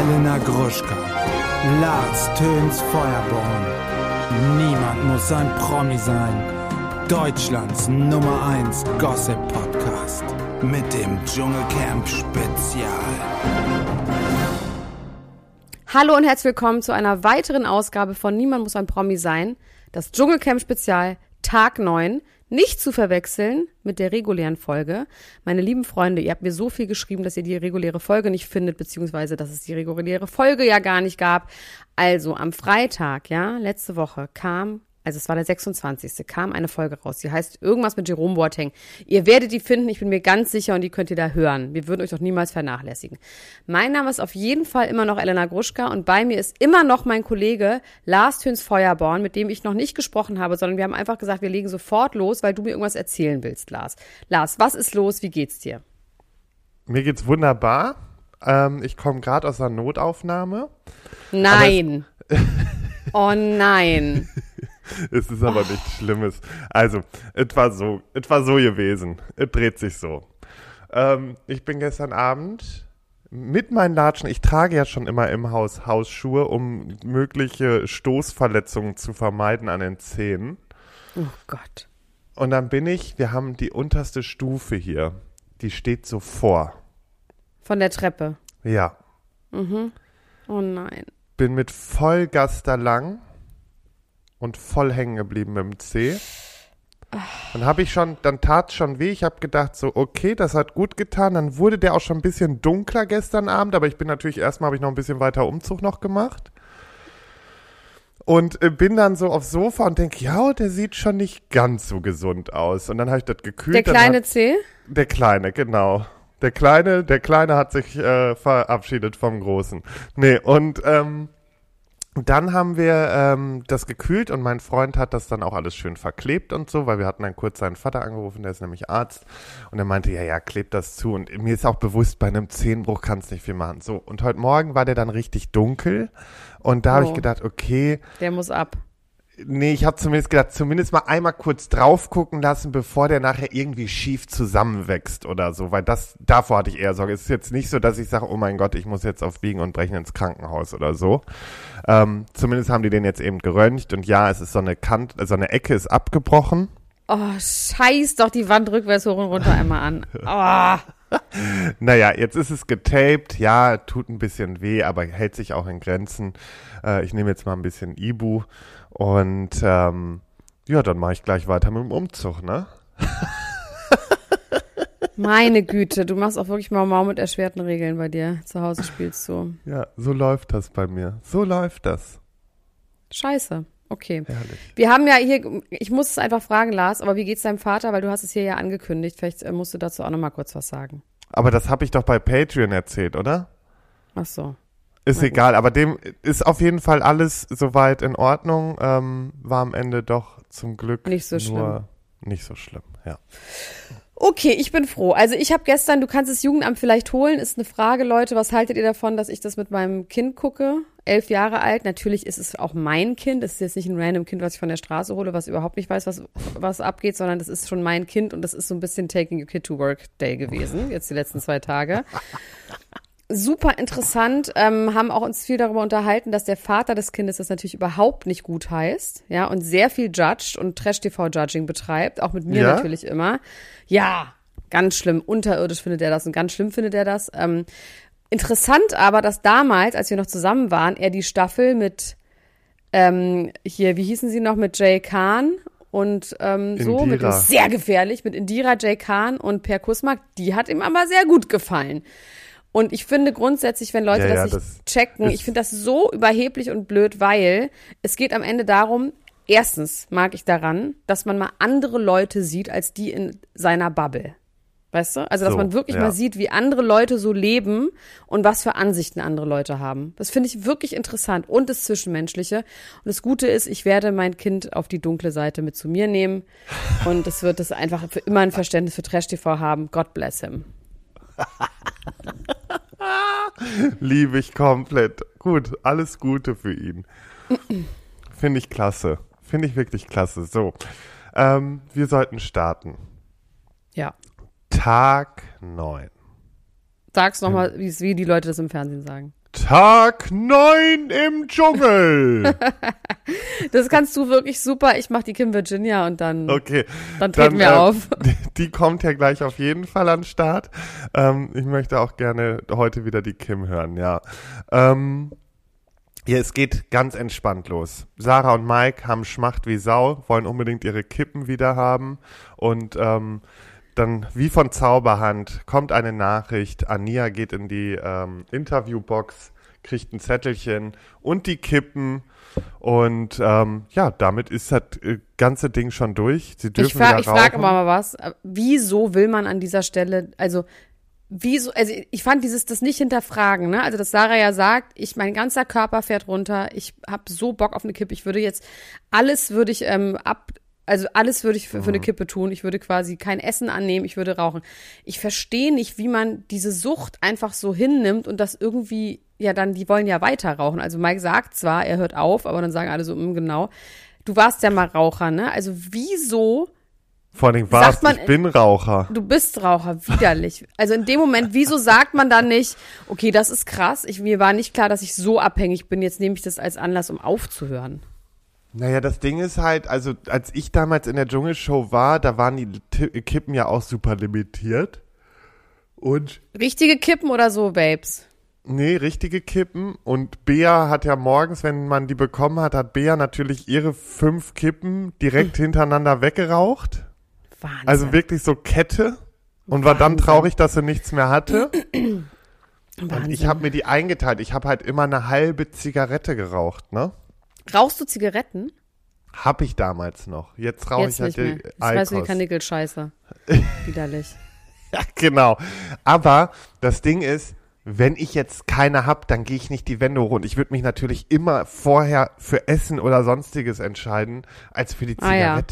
Elena Gruschka, Lars Töns Feuerborn. Niemand muss ein Promi sein. Deutschlands Nummer 1 Gossip Podcast mit dem Dschungelcamp Spezial. Hallo und herzlich willkommen zu einer weiteren Ausgabe von Niemand muss ein Promi sein. Das Dschungelcamp Spezial Tag 9. Nicht zu verwechseln mit der regulären Folge. Meine lieben Freunde, ihr habt mir so viel geschrieben, dass ihr die reguläre Folge nicht findet, beziehungsweise dass es die reguläre Folge ja gar nicht gab. Also am Freitag, ja, letzte Woche kam also es war der 26. kam eine Folge raus. Die heißt irgendwas mit Jerome Boateng. Ihr werdet die finden, ich bin mir ganz sicher und die könnt ihr da hören. Wir würden euch doch niemals vernachlässigen. Mein Name ist auf jeden Fall immer noch Elena Gruschka und bei mir ist immer noch mein Kollege Lars Töns Feuerborn, mit dem ich noch nicht gesprochen habe, sondern wir haben einfach gesagt, wir legen sofort los, weil du mir irgendwas erzählen willst, Lars. Lars, was ist los? Wie geht's dir? Mir geht's wunderbar. Ähm, ich komme gerade aus einer Notaufnahme. Nein. oh nein. es ist aber nichts Schlimmes. Also, es war so, es war so gewesen. Es dreht sich so. Ähm, ich bin gestern Abend mit meinen Latschen, ich trage ja schon immer im Haus Hausschuhe, um mögliche Stoßverletzungen zu vermeiden an den Zehen. Oh Gott. Und dann bin ich, wir haben die unterste Stufe hier, die steht so vor. Von der Treppe? Ja. Mhm. Oh nein. Bin mit Vollgas da lang und voll hängen geblieben mit dem C. Dann habe ich schon, dann tat schon weh. Ich habe gedacht so, okay, das hat gut getan. Dann wurde der auch schon ein bisschen dunkler gestern Abend, aber ich bin natürlich erstmal habe ich noch ein bisschen weiter Umzug noch gemacht. Und äh, bin dann so aufs Sofa und denke, ja, der sieht schon nicht ganz so gesund aus. Und dann habe ich das gekühlt. Der kleine hat, C? Der kleine, genau. Der kleine, der kleine hat sich äh, verabschiedet vom Großen. Nee, und ähm, dann haben wir ähm, das gekühlt und mein Freund hat das dann auch alles schön verklebt und so, weil wir hatten dann kurz seinen Vater angerufen, der ist nämlich Arzt und er meinte, ja, ja, klebt das zu und mir ist auch bewusst, bei einem Zehenbruch kann es nicht viel machen. So, und heute Morgen war der dann richtig dunkel und da oh. habe ich gedacht, okay. Der muss ab. Nee, ich habe zumindest gedacht, zumindest mal einmal kurz drauf gucken lassen, bevor der nachher irgendwie schief zusammenwächst oder so, weil das, davor hatte ich eher Sorge. Es ist jetzt nicht so, dass ich sage, oh mein Gott, ich muss jetzt auf Biegen und Brechen ins Krankenhaus oder so. Ähm, zumindest haben die den jetzt eben geröntgt und ja, es ist so eine Kant, so eine Ecke ist abgebrochen. Oh, scheiß doch die Wand rückwärts hoch und runter einmal an. Oh. naja, jetzt ist es getaped, ja, tut ein bisschen weh, aber hält sich auch in Grenzen. Äh, ich nehme jetzt mal ein bisschen Ibu und ähm, ja, dann mache ich gleich weiter mit dem Umzug, ne? Meine Güte, du machst auch wirklich mal Mau mit erschwerten Regeln bei dir. Zu Hause spielst du. Ja, so läuft das bei mir. So läuft das. Scheiße. Okay. Herrlich. Wir haben ja hier, ich muss es einfach fragen, Lars, aber wie geht's deinem Vater? Weil du hast es hier ja angekündigt. Vielleicht äh, musst du dazu auch nochmal kurz was sagen. Aber das habe ich doch bei Patreon erzählt, oder? Ach so. Ist egal, aber dem ist auf jeden Fall alles soweit in Ordnung. Ähm, war am Ende doch zum Glück nicht so nur schlimm. nicht so schlimm, ja. Okay, ich bin froh. Also ich habe gestern, du kannst das Jugendamt vielleicht holen, ist eine Frage, Leute, was haltet ihr davon, dass ich das mit meinem Kind gucke? Elf Jahre alt, natürlich ist es auch mein Kind, es ist jetzt nicht ein random Kind, was ich von der Straße hole, was überhaupt nicht weiß, was, was abgeht, sondern das ist schon mein Kind und das ist so ein bisschen Taking a Kid to Work Day gewesen, jetzt die letzten zwei Tage super interessant, ähm, haben auch uns viel darüber unterhalten, dass der Vater des Kindes das natürlich überhaupt nicht gut heißt, ja, und sehr viel judged und Trash-TV-Judging betreibt, auch mit mir ja? natürlich immer. Ja, ganz schlimm, unterirdisch findet er das und ganz schlimm findet er das. Ähm, interessant aber, dass damals, als wir noch zusammen waren, er die Staffel mit ähm, hier, wie hießen sie noch, mit Jay Kahn und ähm, so, mit sehr gefährlich, mit Indira Jay Kahn und Per Kusmak, die hat ihm aber sehr gut gefallen. Und ich finde grundsätzlich, wenn Leute ja, das nicht das checken, ich finde das so überheblich und blöd, weil es geht am Ende darum, erstens mag ich daran, dass man mal andere Leute sieht als die in seiner Bubble. Weißt du? Also, dass so, man wirklich ja. mal sieht, wie andere Leute so leben und was für Ansichten andere Leute haben. Das finde ich wirklich interessant und das Zwischenmenschliche. Und das Gute ist, ich werde mein Kind auf die dunkle Seite mit zu mir nehmen und es wird es einfach für immer ein Verständnis für Trash TV haben. God bless him. Liebe ich komplett. Gut, alles Gute für ihn. Finde ich klasse. Finde ich wirklich klasse. So, ähm, wir sollten starten. Ja. Tag 9. Sag's nochmal, wie die Leute das im Fernsehen sagen. Tag 9 im Dschungel. Das kannst du wirklich super. Ich mach die Kim Virginia und dann, Okay. dann treten wir äh, auf. Die, die kommt ja gleich auf jeden Fall an den Start. Ähm, ich möchte auch gerne heute wieder die Kim hören, ja. Ähm, ja, es geht ganz entspannt los. Sarah und Mike haben Schmacht wie Sau, wollen unbedingt ihre Kippen wieder haben und ähm, dann wie von Zauberhand kommt eine Nachricht. Ania geht in die ähm, Interviewbox, kriegt ein Zettelchen und die Kippen. Und ähm, ja, damit ist das äh, ganze Ding schon durch. Sie dürfen Ich, fra ich frage immer mal was. Wieso will man an dieser Stelle, also wieso, also ich fand dieses das nicht hinterfragen, ne? Also dass Sarah ja sagt, ich mein ganzer Körper fährt runter, ich habe so Bock auf eine Kippe, ich würde jetzt alles würde ich ähm, ab also alles würde ich für, für eine Kippe tun. Ich würde quasi kein Essen annehmen, ich würde rauchen. Ich verstehe nicht, wie man diese Sucht einfach so hinnimmt und das irgendwie, ja dann, die wollen ja weiter rauchen. Also Mike sagt zwar, er hört auf, aber dann sagen alle so, mm, genau. Du warst ja mal Raucher, ne? Also wieso Vor allem was, Sagt man- ich bin Raucher. Du bist Raucher, widerlich. Also in dem Moment, wieso sagt man dann nicht, okay, das ist krass, ich, mir war nicht klar, dass ich so abhängig bin, jetzt nehme ich das als Anlass, um aufzuhören. Naja, das Ding ist halt, also als ich damals in der Dschungelshow war, da waren die Ti- Kippen ja auch super limitiert. Und Richtige Kippen oder so, Babes? Nee, richtige Kippen. Und Bea hat ja morgens, wenn man die bekommen hat, hat Bea natürlich ihre fünf Kippen direkt hintereinander weggeraucht. Wahnsinn. Also wirklich so Kette. Und war dann Wahnsinn. traurig, dass sie nichts mehr hatte. Und Wahnsinn. ich habe mir die eingeteilt. Ich habe halt immer eine halbe Zigarette geraucht, ne? Rauchst du Zigaretten? Hab ich damals noch. Jetzt rauche ich halt mehr. Jetzt weißt du die. Kanickelscheiße. Widerlich. Ja, genau. Aber das Ding ist, wenn ich jetzt keine hab, dann gehe ich nicht die Wände hoch. Und ich würde mich natürlich immer vorher für Essen oder sonstiges entscheiden, als für die Ah, ja.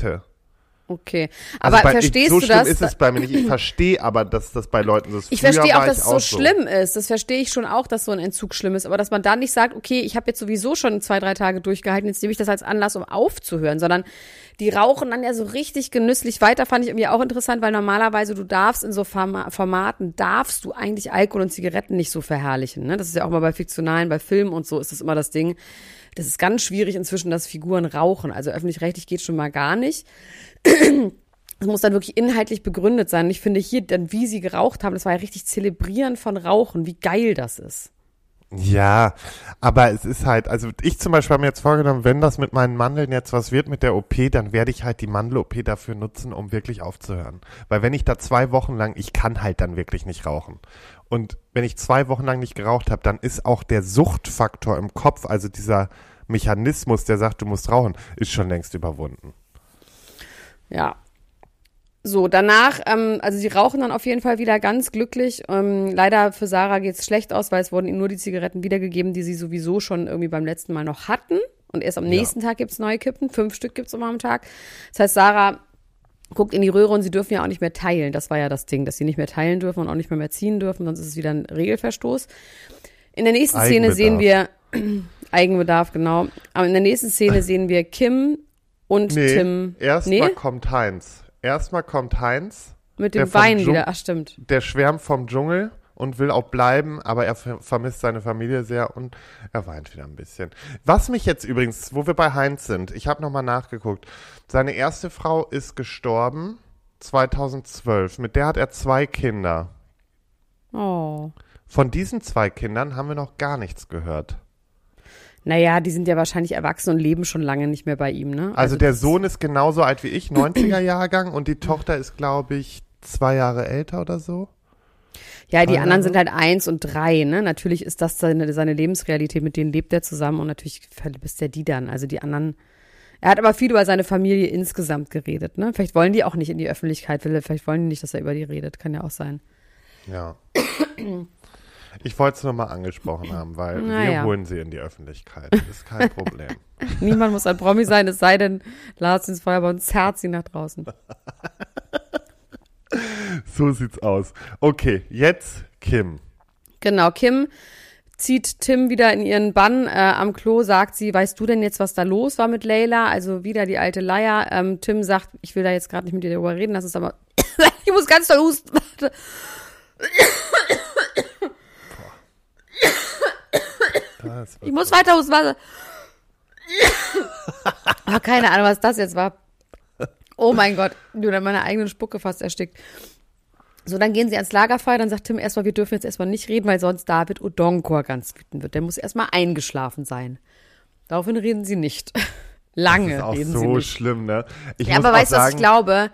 Okay. Also Aber bei, verstehst so du das? ist es bei mir nicht. Ich verstehe aber, dass das bei Leuten so ist. Ich verstehe auch, dass ich es so schlimm ist. Das verstehe ich schon auch, dass so ein Entzug schlimm ist. Aber dass man da nicht sagt, okay, ich habe jetzt sowieso schon zwei, drei Tage durchgehalten, jetzt nehme ich das als Anlass, um aufzuhören, sondern die rauchen dann ja so richtig genüsslich weiter. Fand ich irgendwie auch interessant, weil normalerweise du darfst in so Forma Formaten, darfst du eigentlich Alkohol und Zigaretten nicht so verherrlichen. Ne? Das ist ja auch mal bei Fiktionalen, bei Filmen und so ist das immer das Ding. Das ist ganz schwierig inzwischen, dass Figuren rauchen. Also öffentlich-rechtlich geht schon mal gar nicht. Es muss dann wirklich inhaltlich begründet sein. Ich finde hier, dann wie sie geraucht haben, das war ja richtig Zelebrieren von Rauchen, wie geil das ist. Ja, aber es ist halt, also ich zum Beispiel habe mir jetzt vorgenommen, wenn das mit meinen Mandeln jetzt was wird mit der OP, dann werde ich halt die Mandel-OP dafür nutzen, um wirklich aufzuhören. Weil wenn ich da zwei Wochen lang, ich kann halt dann wirklich nicht rauchen. Und wenn ich zwei Wochen lang nicht geraucht habe, dann ist auch der Suchtfaktor im Kopf, also dieser Mechanismus, der sagt, du musst rauchen, ist schon längst überwunden. Ja. So, danach, ähm, also sie rauchen dann auf jeden Fall wieder ganz glücklich. Ähm, leider für Sarah geht's schlecht aus, weil es wurden ihnen nur die Zigaretten wiedergegeben, die sie sowieso schon irgendwie beim letzten Mal noch hatten. Und erst am nächsten Tag gibt's neue Kippen. Fünf Stück gibt's immer am Tag. Das heißt, Sarah guckt in die Röhre und sie dürfen ja auch nicht mehr teilen. Das war ja das Ding, dass sie nicht mehr teilen dürfen und auch nicht mehr mehr ziehen dürfen, sonst ist es wieder ein Regelverstoß. In der nächsten Szene sehen wir Eigenbedarf, genau. Aber in der nächsten Szene sehen wir Kim und Nee, Tim. erstmal Nee? kommt Heinz. Erstmal kommt Heinz, Mit dem Wein wieder. Ach, stimmt. der schwärmt vom Dschungel und will auch bleiben, aber er ver- vermisst seine Familie sehr und er weint wieder ein bisschen. Was mich jetzt übrigens, wo wir bei Heinz sind, ich habe nochmal nachgeguckt. Seine erste Frau ist gestorben 2012. Mit der hat er zwei Kinder. Oh. Von diesen zwei Kindern haben wir noch gar nichts gehört. Naja, die sind ja wahrscheinlich erwachsen und leben schon lange nicht mehr bei ihm, ne? Also, der das- Sohn ist genauso alt wie ich, 90er Jahrgang, und die Tochter ist, glaube ich, zwei Jahre älter oder so. Ja, die anderen sind halt eins und drei, ne? Natürlich ist das seine, seine Lebensrealität, mit denen lebt er zusammen und natürlich vermisst er die dann. Also die anderen. Er hat aber viel über seine Familie insgesamt geredet, ne? Vielleicht wollen die auch nicht in die Öffentlichkeit, vielleicht wollen die nicht, dass er über die redet. Kann ja auch sein. Ja. Ich wollte es nur mal angesprochen haben, weil wir Naja. holen sie in die Öffentlichkeit. Ist kein Problem. Niemand muss ein Promi sein, es sei denn, Lars ins Feuerwehr zerrt sie nach draußen. so sieht's aus. Okay, jetzt Kim. Genau, Kim zieht Tim wieder in ihren Bann äh, am Klo, sagt sie, weißt du denn jetzt, was da los war mit Leila? Also wieder die alte Leier. Ähm, Tim sagt, ich will da jetzt gerade nicht mit dir darüber reden, das ist aber, ich muss ganz doll husten. Warte. Ja, es wird Ich muss weiter aufs Wasser. ah, keine Ahnung, was das jetzt war. Oh mein Gott, du dann meine eigene Spucke fast erstickt. So, dann gehen sie ans Lagerfeuer, dann sagt Tim erstmal, wir dürfen jetzt erstmal nicht reden, weil sonst David Odonkor ganz wütend wird. Der muss erstmal eingeschlafen sein. Daraufhin reden sie nicht. Lange Das ist auch reden sie so nicht. schlimm, ne? Ich Ja, aber weißt du, was ich glaube?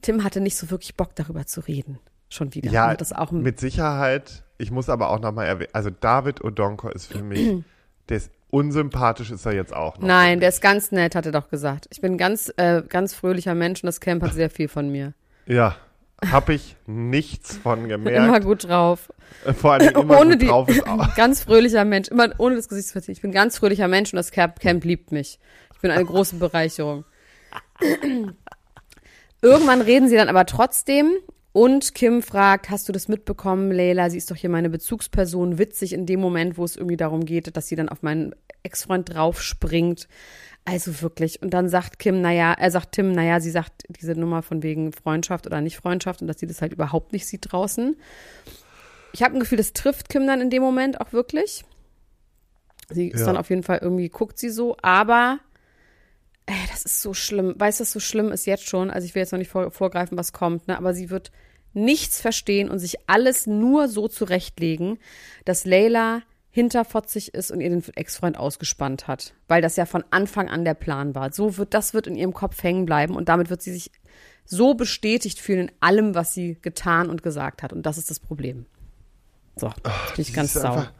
Tim hatte nicht so wirklich Bock, darüber zu reden. Schon wieder. Ja, das auch mit Sicherheit. Ich muss aber auch nochmal erwähnen, also David Odonko ist für mich, der ist unsympathisch ist er jetzt auch noch. Nein, der ist ganz nett, hat er doch gesagt. Ich bin ein ganz, äh, ganz fröhlicher Mensch und das Camp hat sehr viel von mir. Ja, habe ich nichts von Immer gemerkt. gut drauf. Vor allem immer ohne gut die, drauf ist auch. ganz fröhlicher Mensch, immer ohne das Gesichtsverzicht. Ich bin ein ganz fröhlicher Mensch und das Camp, Camp liebt mich. Ich bin eine große Bereicherung. Irgendwann reden sie dann aber trotzdem und Kim fragt, hast du das mitbekommen, Leila? Sie ist doch hier meine Bezugsperson. Witzig in dem Moment, wo es irgendwie darum geht, dass sie dann auf meinen Ex-Freund draufspringt. Also wirklich. Und dann sagt Kim, naja, er sagt Tim, naja, sie sagt diese Nummer von wegen Freundschaft oder nicht Freundschaft und dass sie das halt überhaupt nicht sieht draußen. Ich habe ein Gefühl, das trifft Kim dann in dem Moment auch wirklich. Sie ist Ja. dann auf jeden Fall irgendwie, guckt sie so, aber ey, das ist so schlimm. Weißt du, was so schlimm ist jetzt schon? Also ich will jetzt noch nicht vor, vorgreifen, was kommt, ne? aber sie wird nichts verstehen und sich alles nur so zurechtlegen, dass Leila hinterfotzig ist und ihr den Ex-Freund ausgespannt hat, weil das ja von Anfang an der Plan war. So wird das wird in ihrem Kopf hängen bleiben und damit wird sie sich so bestätigt fühlen in allem, was sie getan und gesagt hat und das ist das Problem. So, jetzt bin ich ganz sauer. einfach-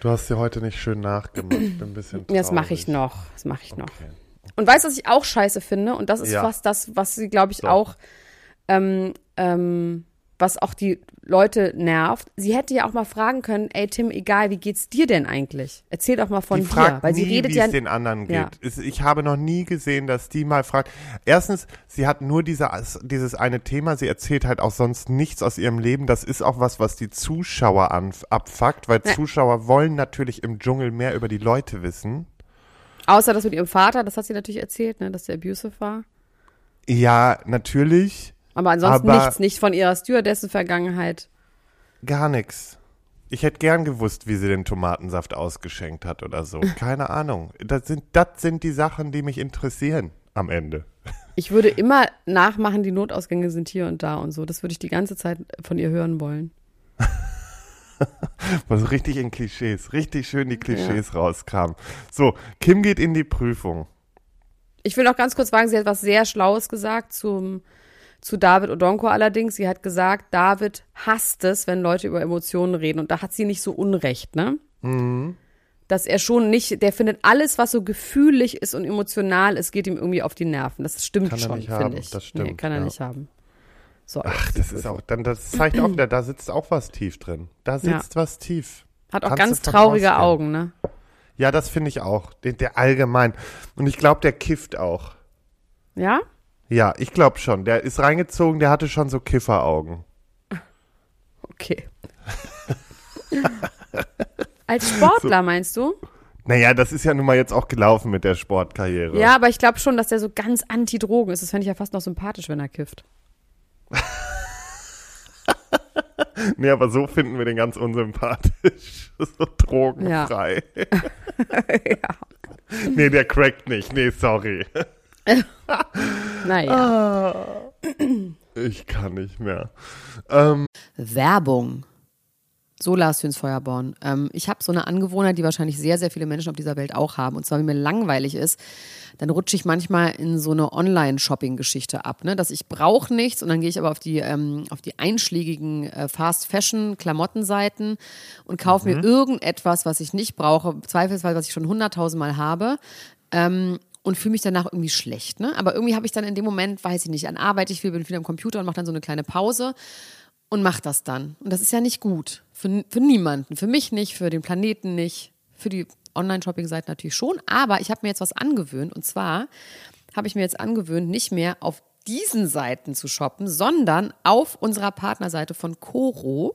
Du hast sie heute nicht schön nachgemacht. Ich bin ein bisschen Ja, das mache ich traurig. noch. Das mache ich noch. Okay. Und weißt du, was ich auch scheiße finde? Und das ist Ja. fast das, was sie, glaube ich, So. auch, ähm, ähm, was auch die Leute nervt. Sie hätte ja auch mal fragen können, ey Tim, egal, wie geht's dir denn eigentlich? Erzähl doch mal von die dir. Weil nie, sie redet wie ja. es den anderen geht. Ja. Ich habe noch nie gesehen, dass die mal fragt. Erstens, sie hat nur diese, dieses eine Thema. Sie erzählt halt auch sonst nichts aus ihrem Leben. Das ist auch was, was die Zuschauer an, abfuckt, weil Ja. Zuschauer wollen natürlich im Dschungel mehr über die Leute wissen. Außer das mit ihrem Vater, das hat sie natürlich erzählt, ne, dass der abusive war. Ja, natürlich. Aber ansonsten Aber- nichts, nicht von ihrer Stewardessen-Vergangenheit. Gar nichts. Ich hätte gern gewusst, wie sie den Tomatensaft ausgeschenkt hat oder so. Keine Ahnung. Das sind, das sind die Sachen, die mich interessieren am Ende. Ich würde immer nachmachen, die Notausgänge sind hier und da und so. Das würde ich die ganze Zeit von ihr hören wollen. Was richtig in Klischees, richtig schön die Klischees rauskam. So, Kim geht in die Prüfung. Ich will noch ganz kurz sagen, sie hat was sehr Schlaues gesagt zum, zu David Odonko allerdings. Sie hat gesagt, David hasst es, wenn Leute über Emotionen reden. Und da hat sie nicht so Unrecht, ne? Mhm. Dass er schon nicht, der findet alles, was so gefühlig ist und emotional ist, geht ihm irgendwie auf die Nerven. Das stimmt Kann schon, finde ich. das stimmt, nee, kann er ja. nicht haben. So, Ach, das ist auch, dann, das zeigt auch wieder, da sitzt auch was tief drin. Da sitzt was tief. hat auch kannst ganz traurige. Augen, ne? Ja, das finde ich auch. Der, der allgemein. Und ich glaube, der kifft auch. Ja? Ja, ich glaube schon. Der ist reingezogen, der hatte schon so Kifferaugen. Okay. Als Sportler meinst du? Naja, das ist ja nun mal jetzt auch gelaufen mit der Sportkarriere. Ja, aber ich glaube schon, dass der so ganz anti-Drogen ist. Das fände ich ja fast noch sympathisch, wenn er kifft. Nee, aber so finden wir den ganz unsympathisch. so drogenfrei. Nee, der crackt nicht. Nee, sorry. Naja. Ich kann nicht mehr. Ähm, Werbung. So Lars Hüns Feuerborn. Ähm, ich habe so eine Angewohnheit, die wahrscheinlich sehr, sehr viele Menschen auf dieser Welt auch haben. Und zwar, wenn mir langweilig ist, dann rutsche ich manchmal in so eine Online-Shopping-Geschichte ab. Ne? Dass ich brauche nichts und dann gehe ich aber auf die, ähm, auf die einschlägigen äh, Fast-Fashion-Klamottenseiten und kaufe mir irgendetwas, was ich nicht brauche, zweifelsweise, was ich schon hunderttausendmal habe. Ähm, und fühle mich danach irgendwie schlecht. Ne? Aber irgendwie habe ich dann in dem Moment, weiß ich nicht, an Arbeit, ich viel, bin viel am Computer und mache dann so eine kleine Pause und mache das dann. Und das ist ja nicht gut. Für, für niemanden. Für mich nicht, für den Planeten nicht, für die Online-Shopping-Seiten natürlich schon. Aber ich habe mir jetzt was angewöhnt. Und zwar habe ich mir jetzt angewöhnt, nicht mehr auf diesen Seiten zu shoppen, sondern auf unserer Partnerseite von Coro.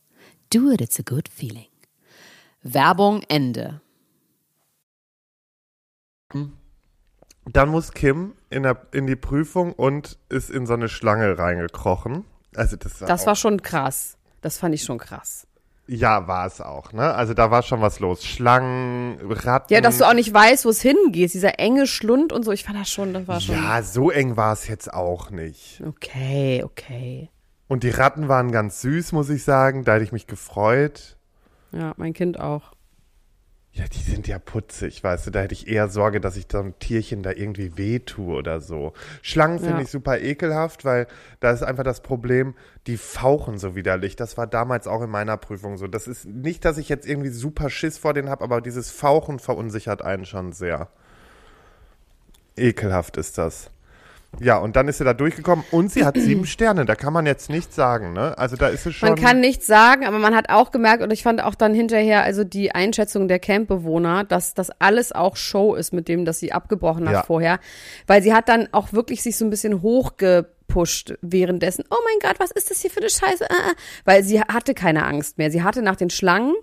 Do it, it's a good feeling. Werbung Ende. Dann muss Kim in, der, in die Prüfung und ist in so eine Schlange reingekrochen. Also das, war Das war schon krass. Das fand ich schon krass. Ja, war es auch, ne? Also da war schon was los. Schlangen, Ratten. Ja, dass du auch nicht weißt, wo es hingeht. Dieser enge Schlund und so. Ich fand das schon, das war schon. Ja, so eng war es jetzt auch nicht. Okay, okay. Und die Ratten waren ganz süß, muss ich sagen. Da hätte ich mich gefreut. Ja, mein Kind auch. Ja, die sind ja putzig, weißt du. Da hätte ich eher Sorge, dass ich dem Tierchen da irgendwie wehtue oder so. Schlangen finde Ja. ich super ekelhaft, weil da ist einfach das Problem, die fauchen so widerlich. Das war damals auch in meiner Prüfung so. Das ist nicht, dass ich jetzt irgendwie super Schiss vor denen habe, aber dieses Fauchen verunsichert einen schon sehr. Ekelhaft ist das. Ja, und dann ist sie da durchgekommen und sie hat sieben Sterne. Da kann man jetzt nichts sagen, ne? Also da ist es schon. Man kann nichts sagen, aber man hat auch gemerkt, und ich fand auch dann hinterher, also die Einschätzung der Campbewohner, dass das alles auch Show ist mit dem, dass sie abgebrochen hat Ja. vorher. Weil sie hat dann auch wirklich sich so ein bisschen hochgepusht währenddessen. Oh mein Gott, was ist das hier für eine Scheiße? Ah, ah. Weil sie hatte keine Angst mehr. Sie hatte nach den Schlangen,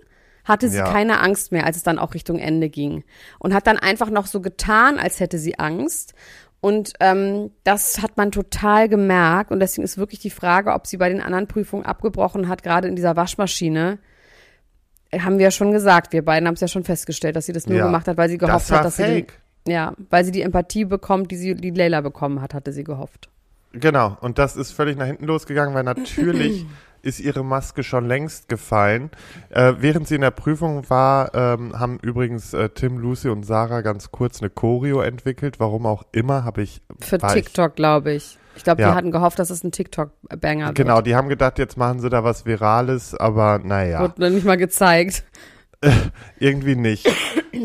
hatte sie Ja. keine Angst mehr, als es dann auch Richtung Ende ging. Und hat dann einfach noch so getan, als hätte sie Angst. Und ähm, das hat man total gemerkt. Und deswegen ist wirklich die Frage, ob sie bei den anderen Prüfungen abgebrochen hat, gerade in dieser Waschmaschine. Haben wir ja schon gesagt. Wir beiden haben es ja schon festgestellt, dass sie das nur Ja. gemacht hat, weil sie gehofft Das hat, dass fake. sie die, ja, weil sie die Empathie bekommt, die sie die Leila bekommen hat, hatte sie gehofft. Genau, und das ist völlig nach hinten losgegangen, weil natürlich ist ihre Maske schon längst gefallen. Äh, während sie in der Prüfung war, ähm, haben übrigens äh, Tim, Lucy und Sarah ganz kurz eine Choreo entwickelt. Warum auch immer, habe ich. Für TikTok, glaube ich. Ich glaube, Ja. die hatten gehofft, dass es ein TikTok-Banger Genau, wird. die haben gedacht, jetzt machen sie da was Virales, aber naja. Wurde noch nicht mal gezeigt. Irgendwie nicht.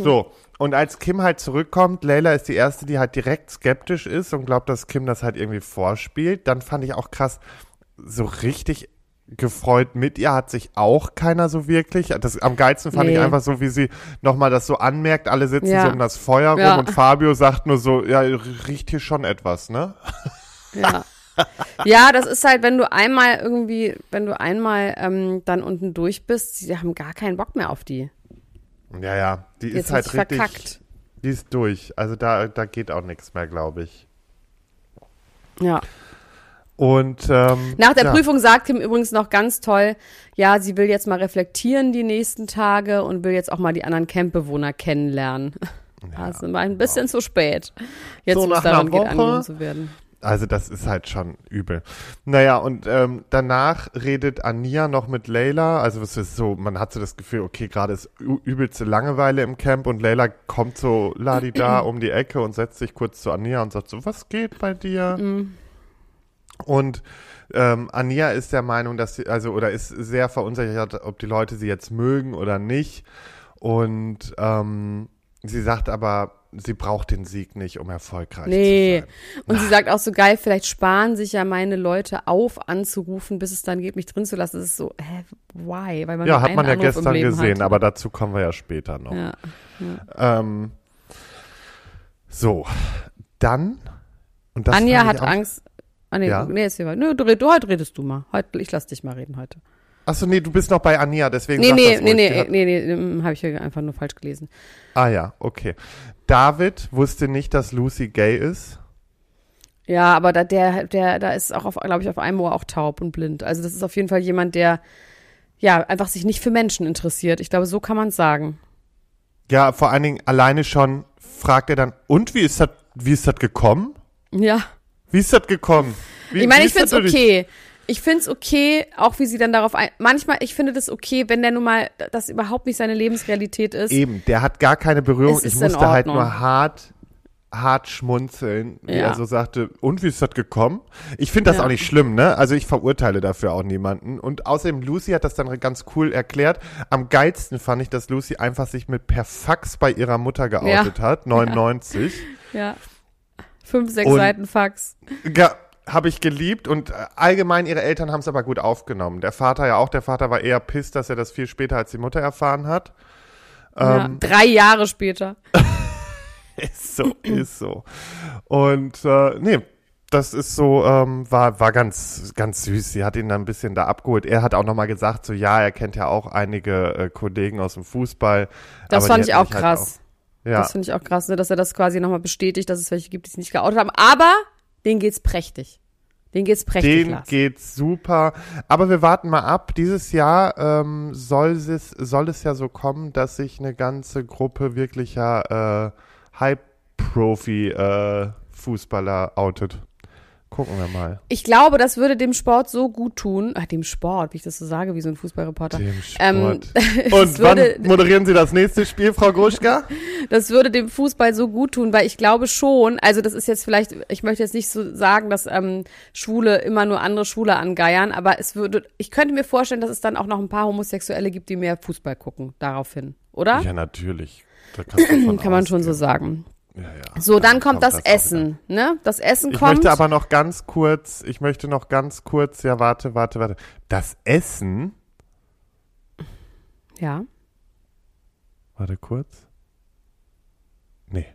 So. Und als Kim halt zurückkommt, Leila ist die erste, die halt direkt skeptisch ist und glaubt, dass Kim das halt irgendwie vorspielt. Dann fand ich auch krass, so richtig gefreut mit ihr hat sich auch keiner so wirklich. Das am geilsten fand ich Nee. einfach so, wie sie nochmal das so anmerkt. Alle sitzen Ja. so um das Feuer rum Ja. und Fabio sagt nur so, ja, riecht hier schon etwas, ne? Ja. Ja, das ist halt, wenn du einmal irgendwie, wenn du einmal ähm, dann unten durch bist, sie haben gar keinen Bock mehr auf die. Ja, ja, die Jetzt ist halt richtig richtig, verkackt. die ist durch. Also da, da geht auch nichts mehr, glaube ich. Ja. Und ähm, Nach der ja. Prüfung sagt Kim übrigens noch ganz toll, ja, sie will jetzt mal reflektieren die nächsten Tage und will jetzt auch mal die anderen Campbewohner kennenlernen. Ja, das war ein bisschen zu spät. Jetzt, So nach daran geht, angenommen zu werden. Also das ist halt schon übel. Naja, und ähm, danach redet Ania noch mit Layla. Also es ist so, man hat so das Gefühl, okay, gerade ist übelste Langeweile im Camp und Layla kommt so ladida um die Ecke und setzt sich kurz zu Ania und sagt so, was geht bei dir? Und ähm, Ania ist der Meinung, dass sie, also oder ist sehr verunsichert, ob die Leute sie jetzt mögen oder nicht. Und ähm, sie sagt aber, sie braucht den Sieg nicht, um erfolgreich Nee. zu sein. Und sie sagt auch so geil, vielleicht sparen sich ja meine Leute auf, anzurufen, bis es dann geht, mich drin zu lassen. Das ist so, hä, why? Weil man Ja, hat man ja Anruf im gestern gesehen, hat. aber dazu kommen wir ja später noch. Ja. Ähm, so, dann. Und das Anja hat Angst. Ah, nee, Ja. nee, ist hier Nö, du, red- du, heute redest du mal. Heute, ich lass dich mal reden heute. Achso, nee, du bist noch bei Anja, deswegen Nee, sag nee, das nee, nee, hat- nee, nee, nee, habe ich hier einfach nur falsch gelesen. Ah ja, okay. David wusste nicht, dass Lucy gay ist. Ja, aber da, der, der, da ist auch, glaube ich, auf einem Ohr auch taub und blind. Also das ist auf jeden Fall jemand, der ja einfach sich nicht für Menschen interessiert. Ich glaube, so kann man es sagen. Ja, vor allen Dingen alleine schon fragt er dann, und wie ist das, wie ist das gekommen? Ja. Wie ist das gekommen? Wie, Ich meine, ich finde es okay. Ich finde es okay, auch wie sie dann darauf ein. Manchmal, ich finde das okay, wenn der nun mal das überhaupt nicht seine Lebensrealität ist. Eben, der hat gar keine Berührung. Ich musste halt nur hart, hart schmunzeln, wie Ja. er so sagte, und wie ist das gekommen? Ich finde das Ja. auch nicht schlimm, ne? Also ich verurteile dafür auch niemanden. Und außerdem, Lucy hat das dann ganz cool erklärt. Am geilsten fand ich, dass Lucy einfach sich mit per Fax bei ihrer Mutter geoutet hat, 99. Ja. Fünf, sechs Und- Seiten Fax. Ja, habe ich geliebt und äh, allgemein ihre Eltern haben es aber gut aufgenommen. Der Vater ja auch, der Vater war eher pisst, dass er das viel später als die Mutter erfahren hat. ja. Ähm, Drei Jahre später. Ist so, ist so. Und äh, nee, das ist so, ähm, war, war ganz, ganz süß. Sie hat ihn dann ein bisschen da abgeholt. Er hat auch nochmal gesagt, so ja, er kennt ja auch einige äh, Kollegen aus dem Fußball. Das fand ich auch halt krass. Auch, ja, Das finde ich auch krass, ne, dass er das quasi nochmal bestätigt, dass es welche gibt, die sich nicht geoutet haben. Aber denen geht's prächtig. Denen geht's prächtig. den Lars. geht's super. Aber wir warten mal ab. Dieses Jahr ähm, soll, es, soll es ja so kommen, dass sich eine ganze Gruppe wirklicher äh, High-Profi-Fußballer outet. Gucken wir mal. Ich glaube, das würde dem Sport so gut tun. Ach, dem Sport, wie ich das so sage, wie so ein Fußballreporter. Dem Ähm, Sport. es Und wann würde- moderieren Sie das nächste Spiel, Frau Gruschka? Das würde dem Fußball so gut tun, weil ich glaube schon, also das ist jetzt vielleicht, ich möchte jetzt nicht so sagen, dass ähm, Schwule immer nur andere Schwule angeiern, aber es würde, ich könnte mir vorstellen, dass es dann auch noch ein paar Homosexuelle gibt, die mehr Fußball gucken, daraufhin, oder? Ja, natürlich. Kann man schon so sagen. Ja, ja. So, dann kommt das auch wieder. Essen, ne? Das Essen Ich kommt. möchte aber noch ganz kurz, ich möchte noch ganz kurz, ja, warte, warte, warte. Das Essen, ja. warte kurz. Nee,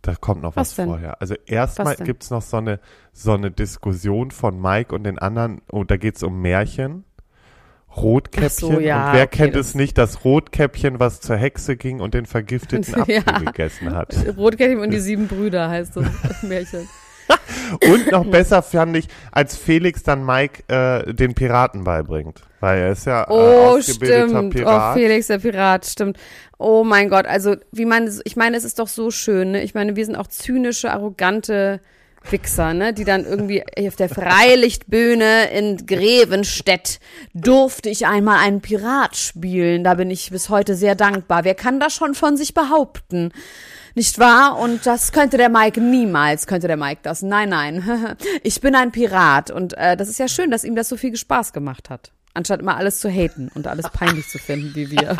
da kommt noch Was was, vorher. Also erstmal denn? gibt's noch so eine, so eine Diskussion von Mike und den anderen, oh, da geht's um Märchen. Rotkäppchen. So, ja, und wer okay, kennt es nicht, das Rotkäppchen, was zur Hexe ging und den vergifteten Apfel Ja. gegessen hat. Rotkäppchen und die sieben Brüder heißt das, das Märchen. Und noch besser fand ich, als Felix dann Mike äh, den Piraten beibringt. Weil er ist ja äh, Oh, ausgebildeter stimmt. Pirat. Oh, Felix, der Pirat, stimmt. Oh mein Gott, also wie man, ich meine, es ist doch so schön, ne? Ich meine, wir sind auch zynische, arrogante Wichser, ne? Die dann irgendwie auf der Freilichtbühne in Grevenstedt durfte ich einmal einen Pirat spielen. Da bin ich bis heute sehr dankbar. Wer kann das schon von sich behaupten? Nicht wahr? Und das könnte der Mike niemals, könnte der Mike das. Nein, nein. Ich bin ein Pirat. Und äh, das ist ja schön, dass ihm das so viel Spaß gemacht hat. Anstatt immer alles zu haten und alles peinlich zu finden, wie wir.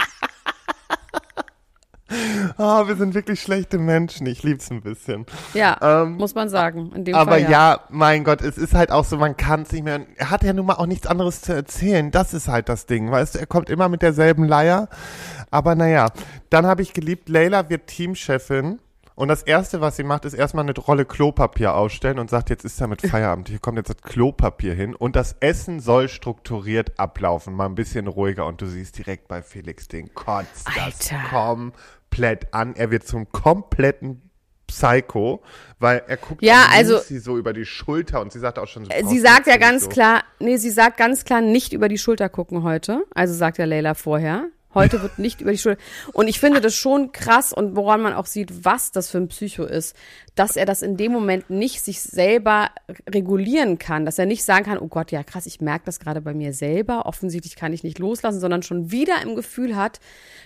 Ah, wir sind wirklich schlechte Menschen. Ich lieb's ein bisschen. Ja, Ähm, muss man sagen. In dem Aber Fall, ja. ja. mein Gott, es ist halt auch so, man kann es nicht mehr. Er hat ja nun mal auch nichts anderes zu erzählen. Das ist halt das Ding, weißt du? Er kommt immer mit derselben Leier. Aber naja, dann habe ich geliebt, Leila wird Teamchefin. Und das Erste, was sie macht, ist erstmal eine Rolle Klopapier ausstellen und sagt, jetzt ist damit Feierabend. Hier kommt jetzt das Klopapier hin. Und das Essen soll strukturiert ablaufen, mal ein bisschen ruhiger. Und du siehst direkt bei Felix, den kotzt das Alter. Komplett an. Er wird zum kompletten Psycho, weil er guckt Ja, also- sie so über die Schulter und sie sagt auch schon so. Äh, brauchst Sie sagt ja ganz so. klar, nee, sie sagt ganz klar nicht über die Schulter gucken heute. Also sagt ja Leila vorher. Heute wird nicht über die Schulter. Und ich finde das schon krass und woran man auch sieht, was das für ein Psycho ist, dass er das in dem Moment nicht sich selber regulieren kann, dass er nicht sagen kann, oh Gott, ja krass, ich merke das gerade bei mir selber, offensichtlich kann ich nicht loslassen, sondern schon wieder im Gefühl hat,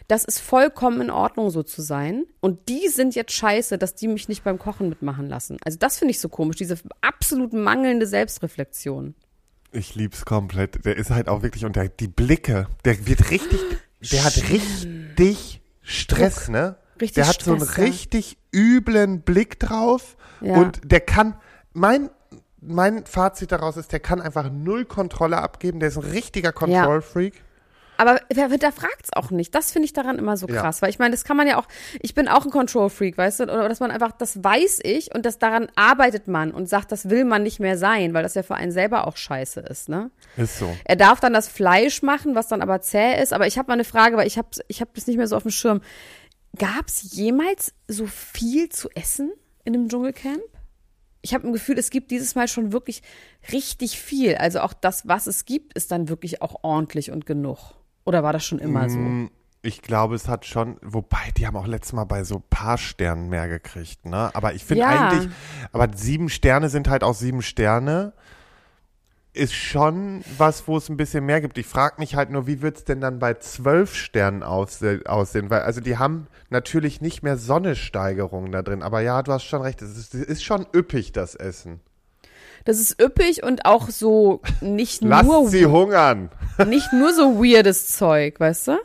das ist vollkommen in Ordnung so zu sein. Und die sind jetzt scheiße, dass die mich nicht beim Kochen mitmachen lassen. Also das finde ich so komisch, diese absolut mangelnde Selbstreflexion. Ich lieb's komplett. Der ist halt auch wirklich, und der, die Blicke, der wird richtig, der hat richtig Stress, ne? Richtig der hat so einen Stress, ja. richtig üblen Blick drauf Ja. und der kann, mein, mein Fazit daraus ist, der kann einfach null Kontrolle abgeben, der ist ein richtiger Control-Freak. Aber wer hinterfragt's auch nicht. Das finde ich daran immer so Ja. krass, weil ich meine, das kann man ja auch. Ich bin auch ein Control Freak, weißt du, oder dass man einfach, das weiß ich und das daran arbeitet man und sagt, das will man nicht mehr sein, weil das ja für einen selber auch scheiße ist, ne? Ist so. Er darf dann das Fleisch machen, was dann aber zäh ist. Aber ich habe mal eine Frage, weil ich habe ich hab das nicht mehr so auf dem Schirm. Gab's jemals so viel zu essen in einem Dschungelcamp? Ich habe ein Gefühl, es gibt dieses Mal schon wirklich richtig viel. Also auch das, was es gibt, ist dann wirklich auch ordentlich und genug. Oder war das schon immer so? Mm, Ich glaube, es hat schon, wobei, die haben auch letztes Mal bei so paar Sternen mehr gekriegt, ne? Aber ich finde Ja. eigentlich, aber sieben Sterne sind halt auch sieben Sterne. Ist schon was, wo es ein bisschen mehr gibt. Ich frage mich halt nur, wie wird's denn dann bei zwölf Sternen ausse aussehen? Weil, also die haben natürlich nicht mehr Sonnesteigerungen da drin. Aber ja, du hast schon recht, es ist, es ist schon üppig, das Essen. Das ist üppig und auch so nicht Lasst nur, sie hungern. nicht nur so weirdes Zeug, weißt du?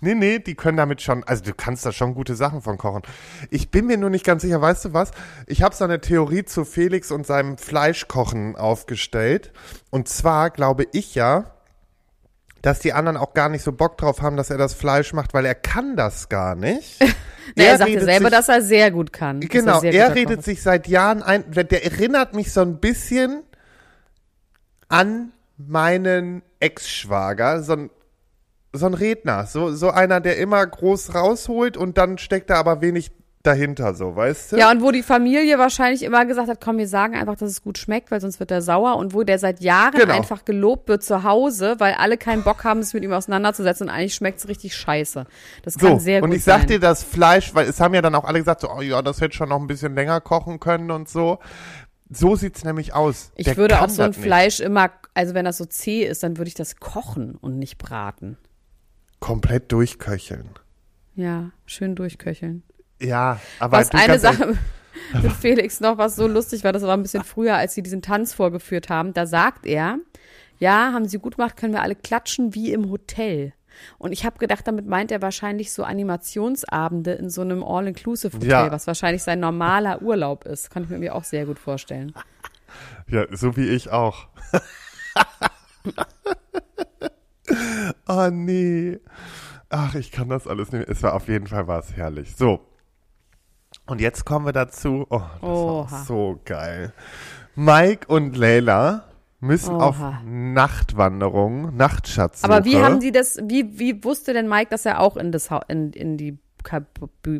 Nee, nee, die können damit schon, also du kannst da schon gute Sachen von kochen. Ich bin mir nur nicht ganz sicher, weißt du was? Ich habe so eine Theorie zu Felix und seinem Fleischkochen aufgestellt. Und zwar glaube ich ja, dass die anderen auch gar nicht so Bock drauf haben, dass er das Fleisch macht, weil er kann das gar nicht. Na, er, sagt ja selber, sich- dass er sehr gut kann. Genau, er Koch redet sich seit Jahren ein, der, der erinnert mich so ein bisschen an meinen Ex-Schwager, so ein, so ein Redner, so, so einer, der immer groß rausholt und dann steckt da aber wenig dahinter, so, weißt du? Ja, und wo die Familie wahrscheinlich immer gesagt hat, komm, wir sagen einfach, dass es gut schmeckt, weil sonst wird er sauer. Und wo der seit Jahren Genau. einfach gelobt wird zu Hause, weil alle keinen Bock haben, sich mit ihm auseinanderzusetzen. Und eigentlich schmeckt es richtig scheiße. Das kann so, sehr gut und ich sag sein. dir, das Fleisch, weil es haben ja dann auch alle gesagt, so, oh ja, das hätte schon noch ein bisschen länger kochen können und so. So sieht's nämlich aus. ich Der würde auch so ein das nicht. Fleisch immer, also wenn das so zäh ist, dann würde ich das kochen und nicht braten. komplett durchköcheln. Ja, schön durchköcheln. Ja, aber Was eine Sache mit Felix noch, was so lustig war, das war ein bisschen früher, als sie diesen Tanz vorgeführt haben, da sagt er, ja, haben sie gut gemacht, können wir alle klatschen wie im Hotel. Und ich habe gedacht, damit meint er wahrscheinlich so Animationsabende in so einem All-Inclusive-Hotel, Ja. was wahrscheinlich sein normaler Urlaub ist. Kann ich mir irgendwie auch sehr gut vorstellen. Ja, so wie ich auch. oh nee. Ach, ich kann das alles nicht. mehr. Es war auf jeden Fall was herrlich. So. Und jetzt kommen wir dazu. Oh, das war Oha. auch so geil. Mike und Leila müssen Oha. auf Nachtwanderung, Nachtschatzsuche. Aber wie haben sie das, wie, wie wusste denn Mike, dass er auch in, das, in, in die Kab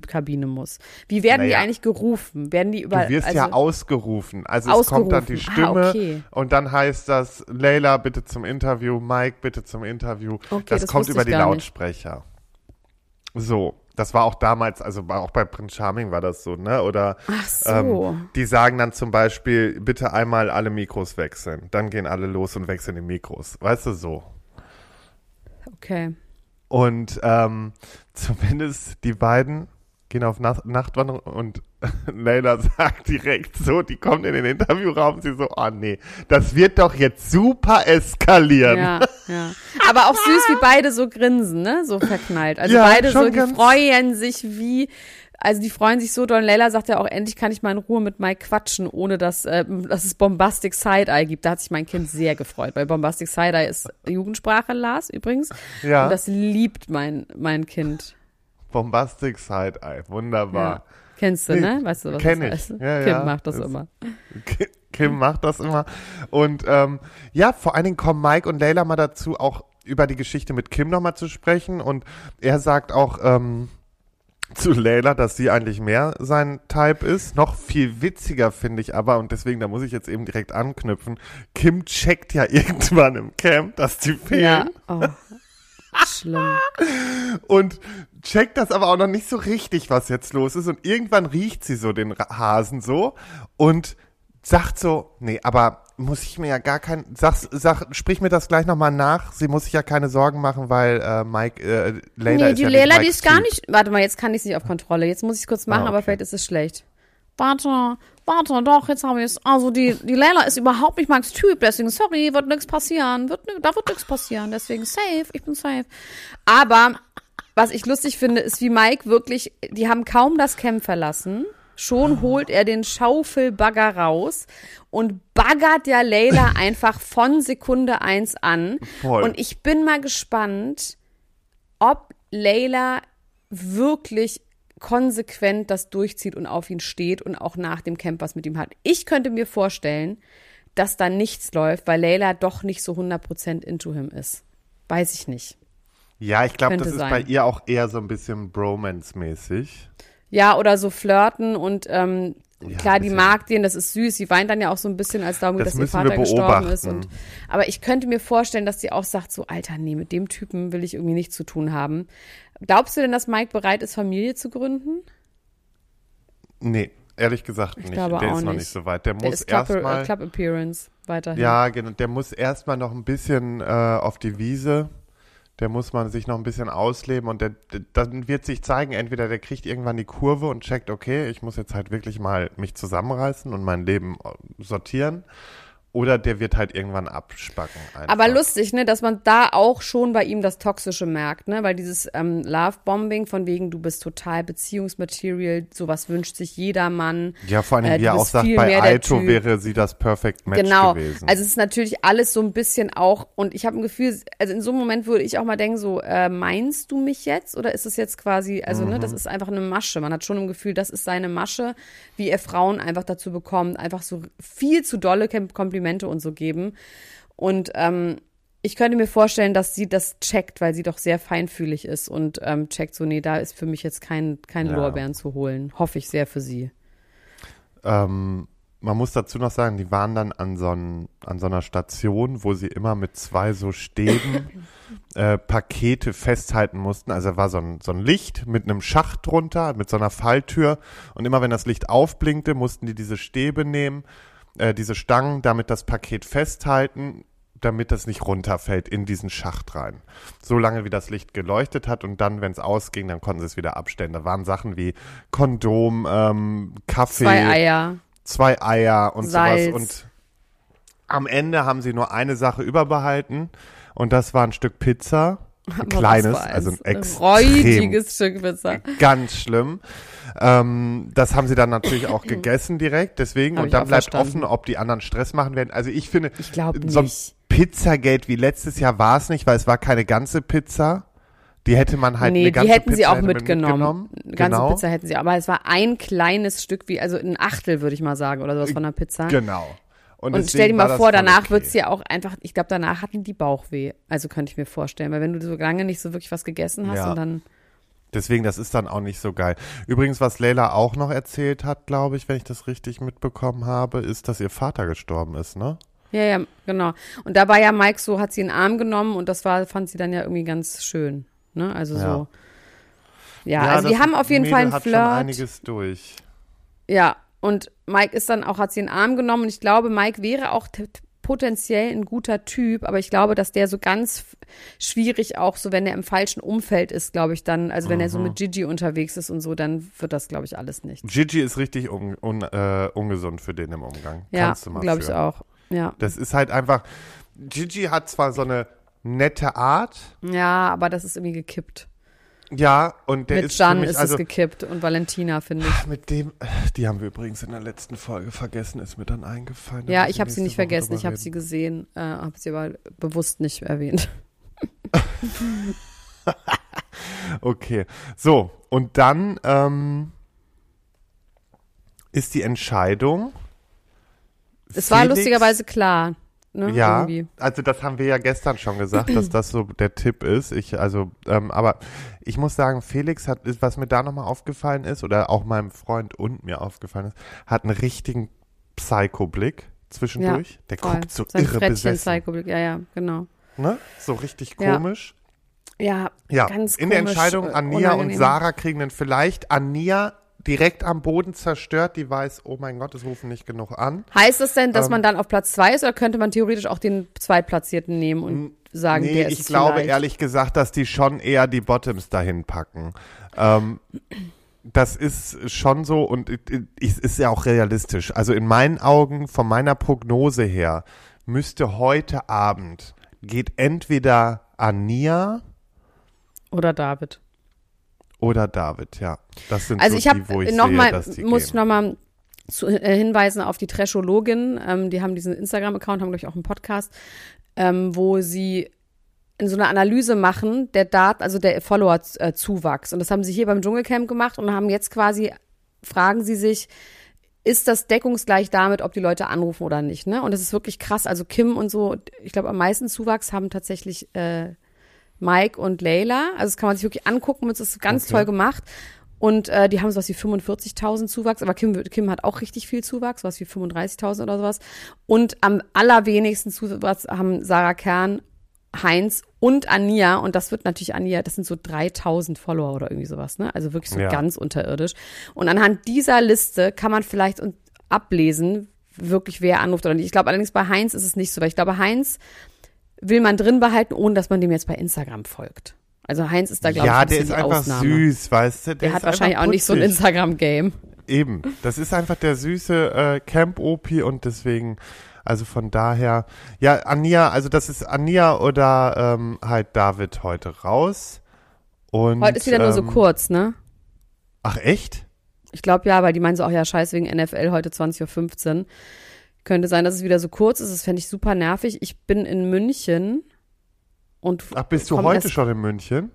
Kabine muss? Wie werden die Naja. eigentlich gerufen? Werden die über, Du wirst also, ja ausgerufen. Also es kommt dann die Ausgerufen. Ah, Stimme okay. und dann heißt das, Leila bitte zum Interview, Mike bitte zum Interview. Okay, das, das kommt über die gar nicht. Lautsprecher. So, das war auch damals, also auch bei Prince Charming war das so, ne? Oder so. ähm, die sagen dann zum Beispiel, bitte einmal alle Mikros wechseln. Dann gehen alle los und wechseln die Mikros. Weißt du so. okay. Und ähm, zumindest die beiden gehen auf Nacht Nachtwanderung und Leila sagt direkt so, die kommt in den Interviewraum, sie so, oh nee, das wird doch jetzt super eskalieren. Ja, ja. Aber auch süß, wie beide so grinsen, ne? So verknallt. Also Ja, beide so, die freuen sich wie, also die freuen sich so doll. Leila sagt ja auch, endlich kann ich mal in Ruhe mit Mike quatschen, ohne dass, äh, dass es Bombastic Side-Eye gibt. Da hat sich mein Kind sehr gefreut, weil Bombastic Side-Eye ist Jugendsprache, Lars, übrigens. Ja. Und das liebt mein, mein Kind. Bombastic Side-Eye, wunderbar. Kennst du, Nee, ne? Weißt du, was kenn das ich. heißt? Ja, Kim ja. macht das Das- immer. Ki- Kim macht das immer. Und ähm, ja, vor allen Dingen kommen Mike und Layla mal dazu, auch über die Geschichte mit Kim nochmal zu sprechen. Und er sagt auch ähm, zu Layla, dass sie eigentlich mehr sein Type ist. Noch viel witziger finde ich aber, und deswegen, da muss ich jetzt eben direkt anknüpfen, Kim checkt ja irgendwann im Camp, dass die fehlen. Ja. Oh. Schlimm. Und checkt das aber auch noch nicht so richtig, was jetzt los ist. Und irgendwann riecht sie so den Hasen so und sagt so, nee, aber muss ich mir ja gar kein, sag, sag, sprich mir das gleich nochmal nach. Sie muss sich ja keine Sorgen machen, weil äh, Mike, äh, Layla nee, ist die ja nicht die ist gar Typ. nicht. Warte mal, jetzt kann ich es nicht auf Kontrolle. Jetzt muss ich es kurz machen, Ah, aber okay. vielleicht ist es schlecht. Warte, warte, doch, jetzt habe ich es. Also die, die Lela ist überhaupt nicht Max Typ, deswegen sorry, wird nichts passieren. Wird, da wird nichts passieren, deswegen safe, ich bin safe. Aber was ich lustig finde, ist, wie Mike wirklich, die haben kaum das Camp verlassen. Schon holt er den Schaufelbagger raus und baggert ja Layla einfach von Sekunde eins an. Voll. Und ich bin mal gespannt, ob Layla wirklich konsequent das durchzieht und auf ihn steht und auch nach dem Camp was mit ihm hat. Ich könnte mir vorstellen, dass da nichts läuft, weil Layla doch nicht so 100% into him ist. Weiß ich nicht. Ja, ich glaube, das ist sein. bei ihr auch eher so ein bisschen Bromance-mäßig. Ja, oder so flirten und ähm, Ja, klar, die mag den, das ist süß. Sie weint dann ja auch so ein bisschen, als darum geht, Das dass ihr Vater gestorben ist. Und, aber ich könnte mir vorstellen, dass sie auch sagt, so, Alter, nee, mit dem Typen will ich irgendwie nichts zu tun haben. Glaubst du denn, dass Mike bereit ist, Familie zu gründen? Nee, ehrlich gesagt nicht. glaube der auch ist noch nicht. nicht so weit. Der Der muss erstmal. Club Appearance weiterhin. Ja, genau. Der muss erstmal noch ein bisschen äh, auf die Wiese. Der muss man sich noch ein bisschen ausleben und der, der, dann wird sich zeigen, entweder der kriegt irgendwann die Kurve und checkt, okay, ich muss jetzt halt wirklich mal mich zusammenreißen und mein Leben äh, sortieren. Oder der wird halt irgendwann abspacken. Einfach. Aber lustig, ne, dass man da auch schon bei ihm das Toxische merkt, ne, weil dieses ähm, Love-Bombing von wegen, du bist total Beziehungsmaterial, sowas wünscht sich jeder Mann. Ja, vor allem, äh, wie er auch sagt, bei Aito wäre sie das Perfect Match genau. gewesen. Also es ist natürlich alles so ein bisschen auch, und ich habe ein Gefühl, also in so einem Moment würde ich auch mal denken, so, äh, meinst du mich jetzt? Oder ist es jetzt quasi, also ne, das Mhm. ist einfach eine Masche. Man hat schon ein Gefühl, das ist seine Masche, wie er Frauen einfach dazu bekommt, einfach so viel zu dolle Kom- Komplimente und so geben. Und ähm, ich könnte mir vorstellen, dass sie das checkt, weil sie doch sehr feinfühlig ist und ähm, checkt so, nee, da ist für mich jetzt kein, kein Ja. Lorbeeren zu holen. Hoffe ich sehr für sie. ähm, man muss dazu noch sagen, die waren dann an so, ein, an so einer Station, wo sie immer mit zwei so Stäben äh, Pakete festhalten mussten. Also war so ein, so ein Licht mit einem Schacht drunter, mit so einer Falltür. Und immer wenn das Licht aufblinkte, mussten die diese Stäbe nehmen, äh, diese Stangen, damit das Paket festhalten, damit das nicht runterfällt in diesen Schacht rein. So lange, wie das Licht geleuchtet hat und dann, wenn es ausging, dann konnten sie es wieder abstellen. Da waren Sachen wie Kondom, ähm, Kaffee, Zwei Eier. zwei Eier und Salz. sowas. Und am Ende haben sie nur eine Sache überbehalten und das war ein Stück Pizza. Ein kleines, also ein extrem Stück Pizza. ganz schlimm. Ähm, das haben sie dann natürlich auch gegessen direkt, deswegen. Hab und dann bleibt verstanden. offen, ob die anderen Stress machen werden. Also ich finde, Ich so ein. Pizzagate wie letztes Jahr war es nicht, weil es war keine ganze Pizza. Die hätte man halt nee, eine die ganze hätten Pizza sie auch mitgenommen. Eine ganze genau. Pizza hätten sie, aber es war ein kleines Stück, wie, also ein Achtel, würde ich mal sagen, oder sowas von einer Pizza. Genau. Und deswegen stell dir mal vor, danach okay. wird's ja auch einfach, ich glaube, danach hatten die Bauchweh. Also könnte ich mir vorstellen, weil wenn du so lange nicht so wirklich was gegessen hast Ja. und dann, Deswegen, das ist dann auch nicht so geil. Übrigens, was Leila auch noch erzählt hat, glaube ich, wenn ich das richtig mitbekommen habe, ist, dass ihr Vater gestorben ist, ne? ja, ja, genau. Und da war ja Mike so, hat sie in den Arm genommen und das war, fand sie dann ja irgendwie ganz schön. Ne? Also Ja. so. Ja, also die haben auf jeden Mädel Fall einen hat schon Flirt. einiges durch. Ja, und Mike ist dann auch, hat sie in den Arm genommen und ich glaube, Mike wäre auch potenziell ein guter Typ, aber ich glaube, dass der so ganz schwierig auch, so wenn er im falschen Umfeld ist, glaube ich dann, also wenn er so Mhm. mit Gigi unterwegs ist und so, dann wird das, glaube ich, alles nicht. Gigi ist richtig un, un, äh, ungesund für den im Umgang. Ja, glaube ich auch. Ja. Das ist halt einfach, Gigi hat zwar so eine nette Art, Ja, aber das ist irgendwie gekippt. Ja, und der mit ist Jan ist also es gekippt und Valentina, finde ich. mit dem, die haben wir übrigens in der letzten Folge vergessen, ist mir dann eingefallen. Ja, ich habe sie nicht Woche vergessen, ich habe sie gesehen, äh, habe sie aber bewusst nicht erwähnt. Okay, so, und dann, ähm, ist die Entscheidung. Es war Felix- lustigerweise klar. Ne? Ja, Irgendwie. also das haben wir ja gestern schon gesagt, dass das so der Tipp ist. Ich, also, ähm, aber ich muss sagen, Felix hat, ist, was mir da nochmal aufgefallen ist, oder auch meinem Freund und mir aufgefallen ist, hat einen richtigen Psycho-Blick zwischendurch. der Voll. guckt so Sein irre Frettchen besessen. Psychoblick, ja, ja, genau. Ne? So richtig Ja. komisch. Ja, Ja, ganz in der komisch, Entscheidung, äh, Ania und unangenehm. Sarah kriegen dann vielleicht Ania direkt am Boden zerstört, die weiß, oh mein Gott, es rufen nicht genug an. Heißt das denn, dass Ähm, man dann auf Platz zwei ist oder könnte man theoretisch auch den Zweitplatzierten nehmen und sagen, nee, der ist ich glaube vielleicht? ehrlich gesagt, dass die schon eher die Bottoms dahin packen. Ähm, das ist schon so und es ist ja auch realistisch. Also in meinen Augen, von meiner Prognose her, müsste heute Abend geht entweder Ania Oder David. Oder David, ja. Das sind Also so ich habe die, wo ich noch sehe, mal, dass die muss gehen. nochmal zu, äh, hinweisen auf die Trashologin. Ähm, die haben diesen Instagram-Account, haben glaube ich auch einen Podcast, ähm, wo sie in so einer Analyse machen, der Daten, also der Follower-Zuwachs. Und das haben sie hier beim Dschungelcamp gemacht und haben jetzt quasi, fragen sie sich, ist das deckungsgleich damit, ob die Leute anrufen oder nicht, ne? Und das ist wirklich krass. Also Kim und so, ich glaube, am meisten Zuwachs haben tatsächlich äh, Mike und Layla. Also das kann man sich wirklich angucken, es ist ganz Okay. toll gemacht. Und äh, die haben sowas wie 45.000 Zuwachs, aber Kim, Kim hat auch richtig viel Zuwachs, sowas wie 35.000 oder sowas. Und am allerwenigsten Zuwachs haben Sarah Kern, Heinz und Ania. Und das wird natürlich Ania, das sind so 3.000 Follower oder irgendwie sowas, ne? Also wirklich so Ja. ganz unterirdisch. Und anhand dieser Liste kann man vielleicht ablesen, wirklich wer anruft oder nicht. Ich glaube allerdings bei Heinz ist es nicht so, weil ich glaube, Heinz will man drin behalten, ohne dass man dem jetzt bei Instagram folgt. Also Heinz ist da, glaube ich, ja, ein der ist einfach Ausnahme. süß, weißt du? Der, hat ist wahrscheinlich auch nicht so ein. Instagram-Game. Eben, das ist einfach der süße äh, Camp-Opi und deswegen, also von daher, ja, Ania, also das ist Ania oder ähm, halt David heute raus. Und, Heute ist wieder nur so ähm, kurz, ne? Ach echt? Ich glaube ja, weil die meinen so, ach ja, scheiß wegen NFL heute 20.15 Uhr. Könnte sein, dass es wieder so kurz ist. Das fände ich super nervig. Ich bin in München und Ach, bist du heute schon in München?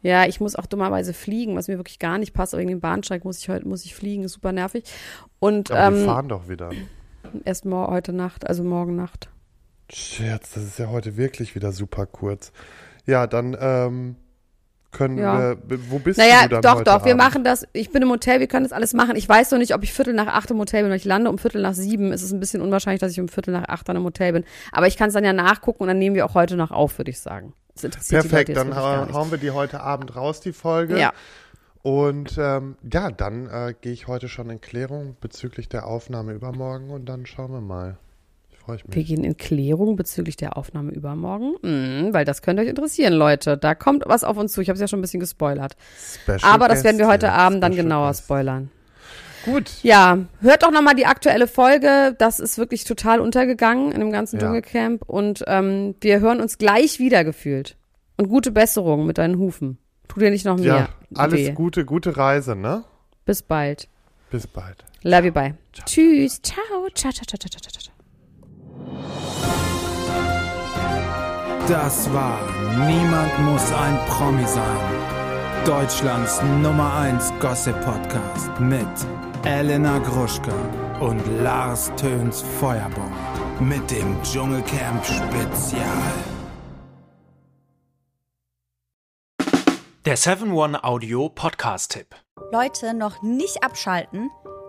Ja, ich muss auch dummerweise fliegen, was mir wirklich gar nicht passt. Aber wegen dem Bahnsteig muss ich heute muss ich fliegen, ist super nervig. Und Aber wir ähm, fahren doch wieder. erst mor heute Nacht, also morgen Nacht. Scherz, das ist ja heute wirklich wieder super kurz. Ja, dann ähm, können Ja. wir, wo bist Naja, du dann doch, heute doch, wir Abend? machen das. Ich bin im Hotel, wir können das alles machen. Ich weiß noch nicht, ob ich Viertel nach acht im Hotel bin, weil ich lande um Viertel nach sieben. Es ist ein bisschen unwahrscheinlich, dass ich um Viertel nach acht dann im Hotel bin. Aber ich kann es dann ja nachgucken und dann nehmen wir auch heute noch auf, würde ich sagen. Das interessiert die Perfekt, Leute jetzt dann hauen wir die heute Abend raus, die Folge. Ja. Und ähm, ja, dann äh, gehe ich heute schon in Klärung bezüglich der Aufnahme übermorgen und dann schauen wir mal. Freue ich mich. Wir gehen in Klärung bezüglich der Aufnahme übermorgen, mhm, weil das könnte euch interessieren, Leute. Da kommt was auf uns zu. Ich habe es ja schon ein bisschen gespoilert. Special Aber das werden wir heute Abend dann Special genauer Guest. spoilern. Gut. Ja, hört doch nochmal die aktuelle Folge. Das ist wirklich total untergegangen in dem ganzen Ja. Dschungelcamp. Und ähm, wir hören uns gleich wieder gefühlt. Und gute Besserung mit deinen Hufen. Tu dir nicht noch Ja, mehr alles weh. Gute, gute Reise, ne? Bis bald. Bis bald. Love you, bye. Tschüss. Ciao. Ciao, ciao, ciao, ciao, ciao, ciao. Das war Niemand muss ein Promi sein. Deutschlands Nummer 1 Gossip Podcast mit Elena Gruschka und Lars Töns Feuerbomb. Mit dem Dschungelcamp Spezial. Der 7-One Audio Podcast-Tipp. Leute, noch nicht abschalten.